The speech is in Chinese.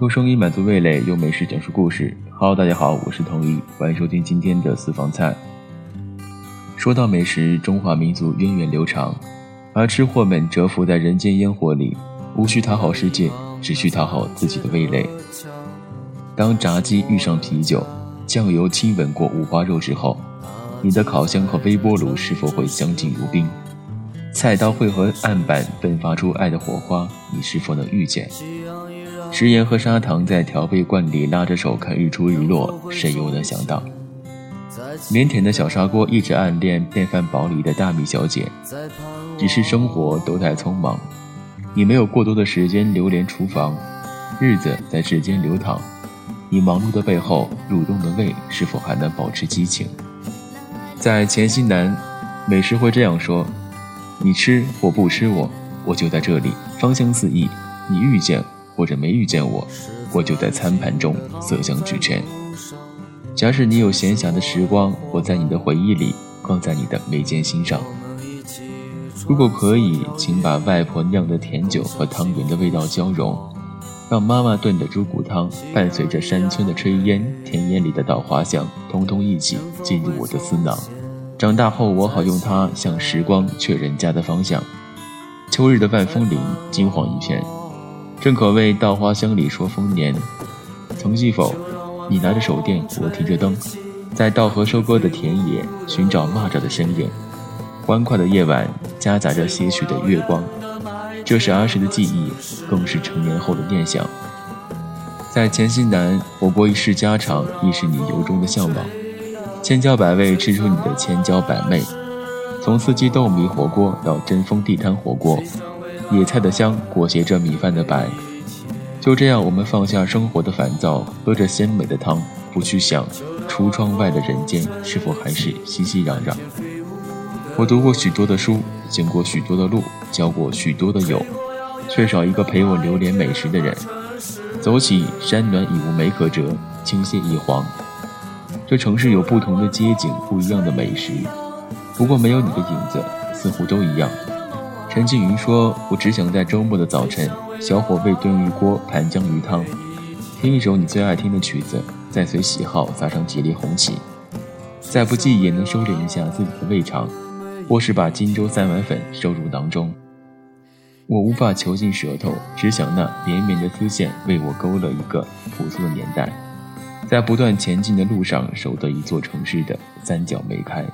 用声音满足味蕾，用美食讲述故事。Hello，大家好，我是童一，欢迎收听今天的私房菜。说到美食，中华民族源远流长，而吃货们蛰伏在人间烟火里，无需讨好世界，只需讨好自己的味蕾。当炸鸡遇上啤酒，酱油亲吻过五花肉之后，你的烤箱和微波炉是否会相敬如宾？菜刀会和案板迸发出爱的火花，你是否能遇见？食盐和砂糖在调味罐里拉着手看日出日落，谁又能想到？腼腆的小砂锅一直暗恋电饭煲里的大米小姐，只是生活都太匆忙，你没有过多的时间流连厨房，日子在指间流淌，你忙碌的背后，蠕动的胃是否还能保持激情？在黔西南，美食会这样说：你吃或不吃我，我就在这里，芳香四溢；你遇见。或者没遇见我，我就在餐盘中色香俱全。假使你有闲暇的时光，我在你的回忆里，放在你的眉间心上。如果可以，请把外婆酿的甜酒和汤圆的味道交融，让妈妈炖的猪骨汤伴随着山村的炊烟、田野里的稻花香，通通一起进入我的思囊。长大后，我好用它向时光确认家的方向。秋日的万峰林，金黄一片。正可谓稻花香里说丰年，曾记否？你拿着手电，我提着灯，在稻禾收割的田野寻找蚂蚱的身影。欢快的夜晚夹杂着些许的月光，这是儿时的记忆，更是成年后的念想。在黔西南，火锅一世家常，亦是你由衷的向往。千椒百味，吃出你的千椒百媚。从四季豆米火锅到真风地摊火锅。野菜的香裹挟着米饭的白，就这样，我们放下生活的烦躁，喝着鲜美的汤，不去想橱窗外的人间是否还是熙熙攘攘。我读过许多的书，行过许多的路，交过许多的友，缺少一个陪我流连美食的人。走起，山暖已无梅可折，青蟹已黄。这城市有不同的街景，不一样的美食，不过没有你的影子，似乎都一样。陈静云说：“我只想在周末的早晨，小火煨炖一锅盘江鱼汤，听一首你最爱听的曲子，再随喜好撒上几粒红旗，再不济也能收敛一下自己的胃肠，或是把荆州三碗粉收入囊中。我无法囚禁舌头，只想那绵绵的丝线为我勾勒一个朴素的年代，在不断前进的路上，守得一座城市的三角梅开。”